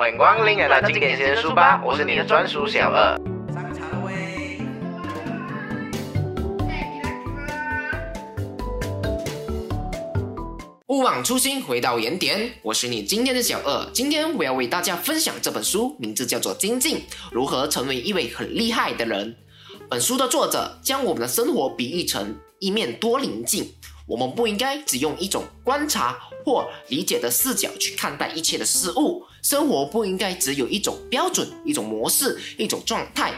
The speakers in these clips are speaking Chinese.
欢迎光临来到经典先生书吧，我是你的专属小二。勿忘初心，回到原点。我是你今天的小二。今天我要为大家分享这本书，名字叫做《精进：如何成为一位很厉害的人》。本书的作者将我们的生活比喻成一面多棱镜，我们不应该只用一种观察或理解的视角去看待一切的事物。生活不应该只有一种标准、一种模式、一种状态，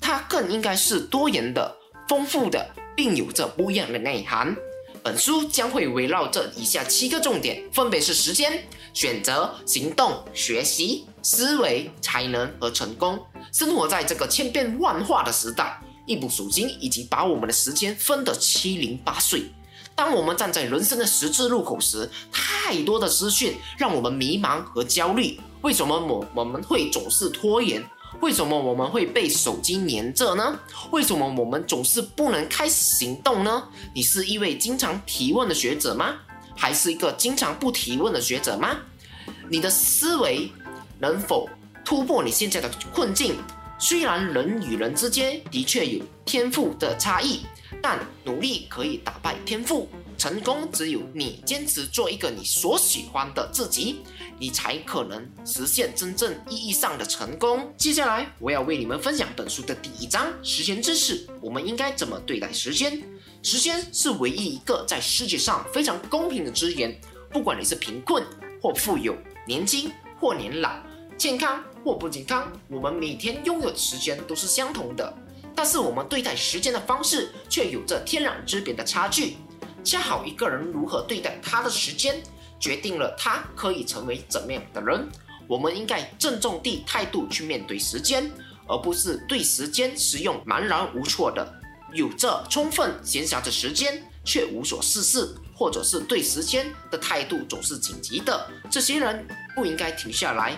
它更应该是多元的、丰富的，并有着不一样的内涵。本书将会围绕这以下七个重点，分别是时间、选择、行动、学习、思维、才能和成功。生活在这个千变万化的时代，一部手机已经把我们的时间分得七零八碎。当我们站在人生的十字路口时，太多的资讯让我们迷茫和焦虑。为什么我我们会总是拖延？为什么我们会被手机黏着呢？为什么我们总是不能开始行动呢？你是一位经常提问的学者吗？还是一个经常不提问的学者吗？你的思维能否突破你现在的困境？虽然人与人之间的确有天赋的差异，但努力可以打败天赋。成功只有你坚持做一个你所喜欢的自己，你才可能实现真正意义上的成功。接下来，我要为你们分享本书的第一章：时间知识。我们应该怎么对待时间？时间是唯一一个在世界上非常公平的资源。不管你是贫困或富有，年轻或年老，健康或不健康，我们每天拥有的时间都是相同的。但是，我们对待时间的方式却有着天壤之别的差距。恰好一个人如何对待他的时间，决定了他可以成为怎么样的人。我们应该郑重地态度去面对时间，而不是对时间使用茫然无措的。有着充分闲暇的时间却无所事事，或者是对时间的态度总是紧急的，这些人不应该停下来，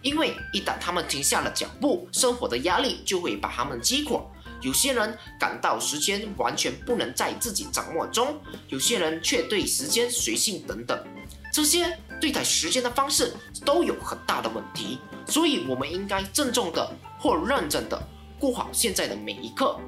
因为一旦他们停下了脚步，生活的压力就会把他们击垮。有些人感到时间完全不能在自己掌握中，有些人却对时间随性等等，这些对待时间的方式都有很大的问题，所以我们应该郑重的或认真的过好现在的每一刻。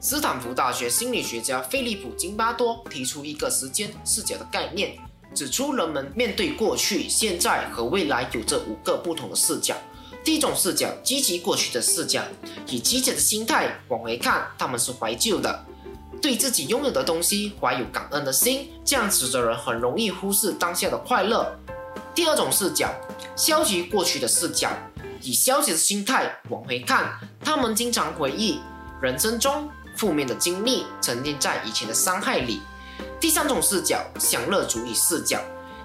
斯坦福大学心理学家菲利普金巴多提出一个时间视角的概念，指出人们面对过去、现在和未来有着五个不同的视角。第一种视角，积极过去的视角，以积极的心态往回看，他们是怀旧的，对自己拥有的东西怀有感恩的心，这样子的人很容易忽视当下的快乐。第二种视角，消极过去的视角，以消极的心态往回看，他们经常回忆人生中负面的经历，沉淀在以前的伤害里。第三种视角，享乐主义视角。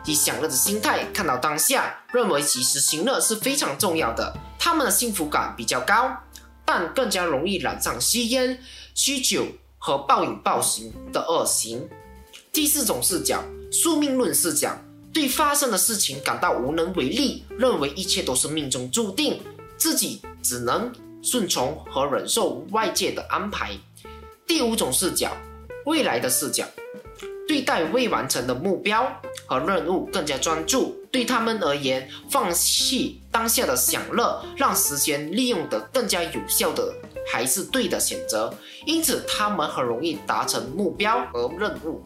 以享乐的心态看到当下，认为及时行乐是非常重要的。他们的幸福感比较高，但更加容易染上吸烟、酗酒和暴饮暴食的恶行。第四种视角，宿命论视角，对发生的事情感到无能为力，认为一切都是命中注定，自己只能顺从和忍受外界的安排。第五种视角，未来的视角。对待未完成的目标和任务更加专注，对他们而言，放弃当下的享乐，让时间利用得更加有效的，还是对的选择。因此，他们很容易达成目标和任务，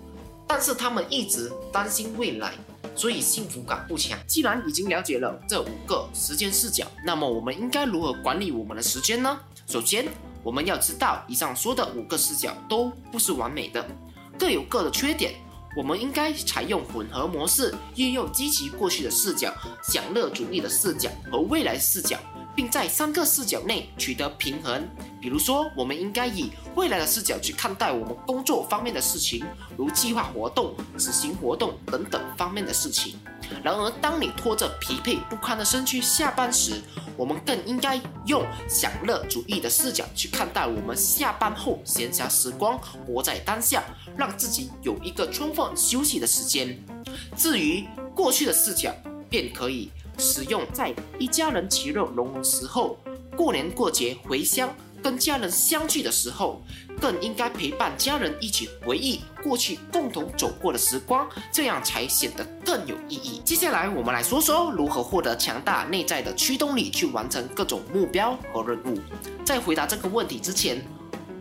但是他们一直担心未来，所以幸福感不强。既然已经了解了这五个时间视角，那么我们应该如何管理我们的时间呢？首先，我们要知道，以上说的五个视角都不是完美的。各有各的缺点，我们应该采用混合模式，运用积极过去的视角、享乐主义的视角和未来视角，并在三个视角内取得平衡。比如说，我们应该以未来的视角去看待我们工作方面的事情，如计划活动、执行活动等等方面的事情。然而，当你拖着疲惫不堪的身躯下班时，我们更应该用享乐主义的视角去看待我们下班后闲暇时光，活在当下，让自己有一个充分休息的时间。至于过去的视角，便可以使用在一家人其乐融融时候，过年过节回乡跟家人相聚的时候，更应该陪伴家人一起回忆过去共同走过的时光，这样才显得更有意义。接下来，我们来说说如何获得强大内在的驱动力，去完成各种目标和任务。在回答这个问题之前，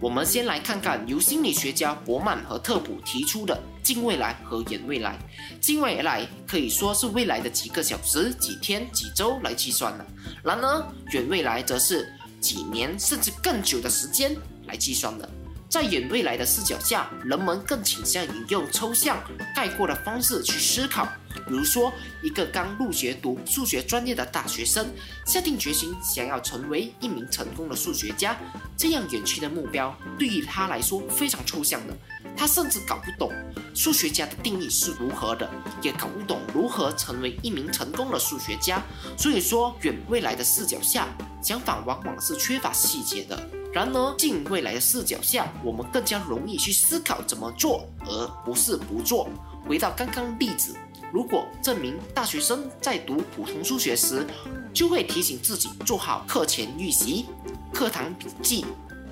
我们先来看看由心理学家伯曼和特普提出的近未来和远未来。近未来可以说是未来的几个小时、几天、几周来计算的，然而远未来则是几年甚至更久的时间来计算的。在远未来的视角下，人们更倾向于用抽象概括的方式去思考。比如说，一个刚入学读数学专业的大学生，下定决心想要成为一名成功的数学家，这样远去的目标对于他来说非常抽象的。他甚至搞不懂数学家的定义是如何的，也搞不懂如何成为一名成功的数学家。所以说，远未来的视角下，想法往往是缺乏细节的。然而，近未来的视角下，我们更加容易去思考怎么做，而不是不做。回到刚刚例子，如果这名大学生在读普通数学时，就会提醒自己做好课前预习、课堂笔记、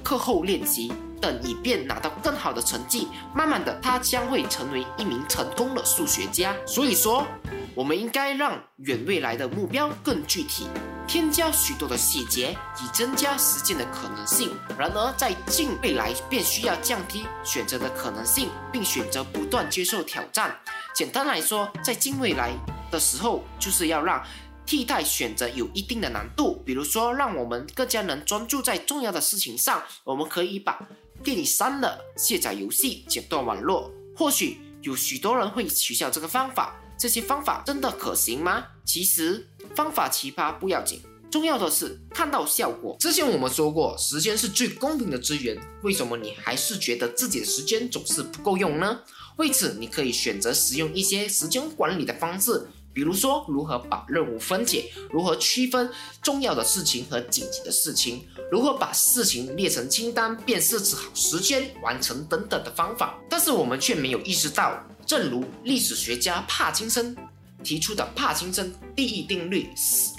课后练习。等，以便拿到更好的成绩。慢慢的，他将会成为一名成功的数学家。所以说，我们应该让远未来的目标更具体，添加许多的细节，以增加实践的可能性。然而，在近未来便需要降低选择的可能性，并选择不断接受挑战。简单来说，在近未来的时候，就是要让。替代选择有一定的难度，比如说，让我们更加能专注在重要的事情上。我们可以把电影删了，卸载游戏，剪断网络。或许有许多人会取笑这个方法，这些方法真的可行吗？其实方法奇葩不要紧，重要的是看到效果。之前我们说过，时间是最公平的资源，为什么你还是觉得自己的时间总是不够用呢？为此，你可以选择使用一些时间管理的方式。比如说，如何把任务分解，如何区分重要的事情和紧急的事情，如何把事情列成清单，并设置好时间完成等等的方法。但是我们却没有意识到，正如历史学家帕金森提出的帕金森第一定律：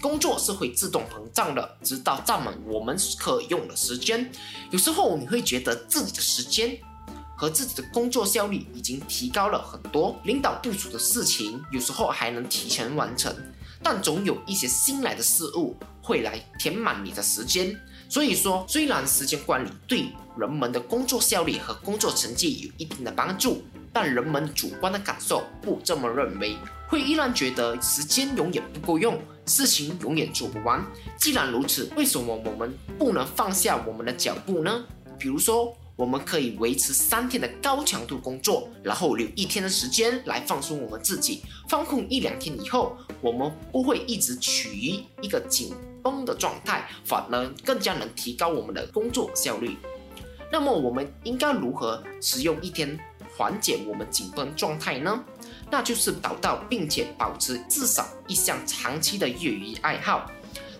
工作是会自动膨胀的，直到占满我们可用的时间。有时候你会觉得自己的时间。和自己的工作效率已经提高了很多，领导部署的事情有时候还能提前完成，但总有一些新来的事物会来填满你的时间。所以说，虽然时间管理对人们的工作效率和工作成绩有一定的帮助，但人们主观的感受不这么认为，会依然觉得时间永远不够用，事情永远做不完。既然如此，为什么我们不能放下我们的脚步呢？比如说。我们可以维持三天的高强度工作，然后留一天的时间来放松我们自己。放空一两天以后，我们不会一直处于一个紧绷的状态，反而更加能提高我们的工作效率。那么，我们应该如何使用一天缓解我们紧绷状态呢？那就是找到并且保持至少一项长期的业余爱好。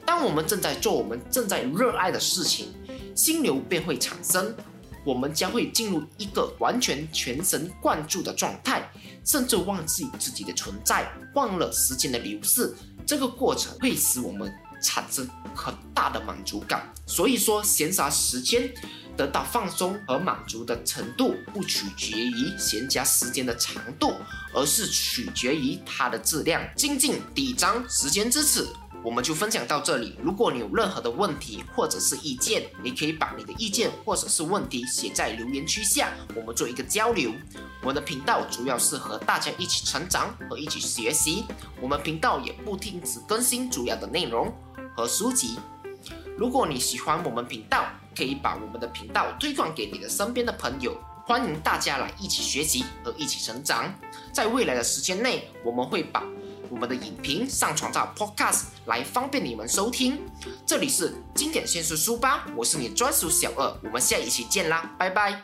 当我们正在做我们正在热爱的事情，心流便会产生。我们将会进入一个完全全神贯注的状态，甚至忘记自己的存在，忘了时间的流逝。这个过程会使我们产生很大的满足感。所以说，闲暇时间得到放松和满足的程度，不取决于闲暇时间的长度，而是取决于它的质量。精进第一章：时间之尺。我们就分享到这里。如果你有任何的问题或者是意见，你可以把你的意见或者是问题写在留言区下，我们做一个交流。我们的频道主要是和大家一起成长和一起学习。我们频道也不停止更新主要的内容和书籍。如果你喜欢我们频道，可以把我们的频道推广给你的身边的朋友。欢迎大家来一起学习和一起成长。在未来的时间内，我们会把。我们的影评上传到 Podcast 来方便你们收听。这里是经典先说书吧，我是你专属小二，我们下一期见啦，拜拜。